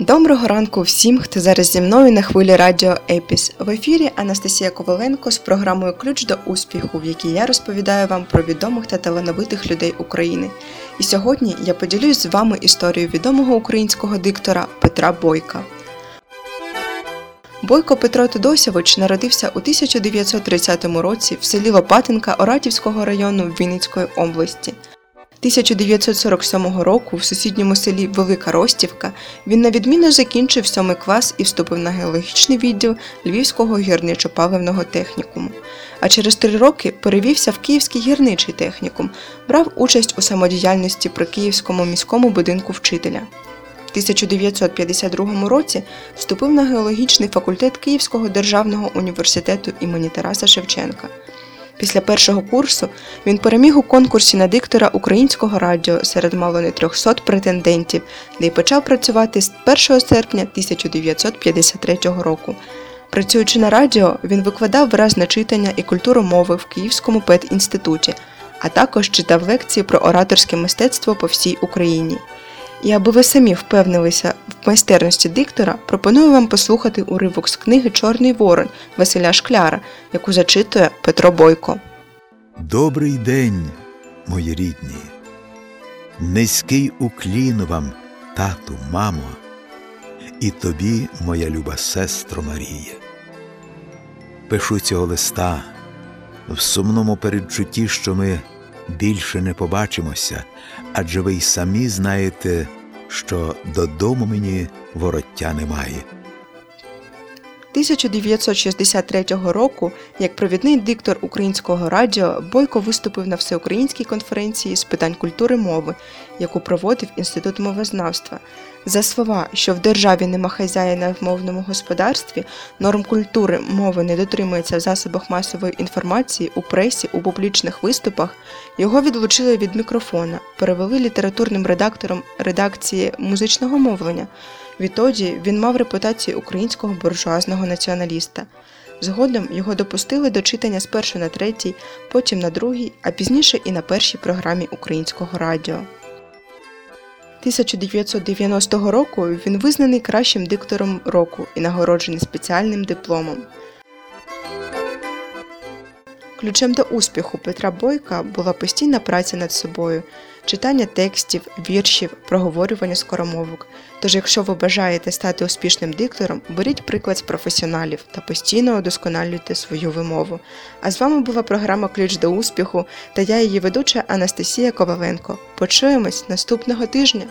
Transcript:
Доброго ранку всім, хто зараз зі мною на хвилі радіо Епіс. В ефірі Анастасія Коваленко з програмою Ключ до успіху, в якій я розповідаю вам про відомих та талановитих людей України. І сьогодні я поділюсь з вами історією відомого українського диктора Петра Бойка. Бойко Петро Тодосєвич народився у 1930 році в селі Лопатинка Оратівського району Вінницької області. 1947 року в сусідньому селі Велика Ростівка він на відміну закінчив сьомий клас і вступив на геологічний відділ Львівського гірничо-паливного технікуму. А через три роки перевівся в Київський гірничий технікум, брав участь у самодіяльності при Київському міському будинку вчителя. В 1952 році вступив на геологічний факультет Київського державного університету імені Тараса Шевченка. Після першого курсу він переміг у конкурсі на диктора українського радіо серед мало не 300 претендентів, де й почав працювати з 1 серпня 1953 року. Працюючи на радіо, він викладав виразне читання і культуру мови в Київському педінституті, а також читав лекції про ораторське мистецтво по всій Україні. І аби ви самі впевнилися в майстерності диктора, пропоную вам послухати уривок з книги Чорний Ворон Василя Шкляра, яку зачитує Петро Бойко. Добрий день, мої рідні. Низький уклін вам, тату, мамо, і тобі, моя люба сестро Марія. Пишу цього листа в сумному передчутті, що ми більше не побачимося, адже ви й самі знаєте, що додому мені вороття немає. 1963 року, як провідний диктор українського радіо, Бойко виступив на всеукраїнській конференції з питань культури мови, яку проводив Інститут мовознавства. За слова, що в державі нема хазяїна в мовному господарстві, норм культури мови не дотримується в засобах масової інформації, у пресі, у публічних виступах, його відлучили від мікрофона, перевели літературним редактором редакції музичного мовлення. Відтоді він мав репутацію українського буржуазного націоналіста. Згодом його допустили до читання спершу на третій, потім на другій, а пізніше і на першій програмі українського радіо. 1990 року він визнаний кращим диктором року і нагороджений спеціальним дипломом. Ключем до успіху Петра Бойка була постійна праця над собою, читання текстів, віршів, проговорювання скоромовок. Тож, якщо ви бажаєте стати успішним диктором, беріть приклад з професіоналів та постійно удосконалюйте свою вимову. А з вами була програма Ключ до успіху та я її ведуча Анастасія Коваленко. Почуємось наступного тижня!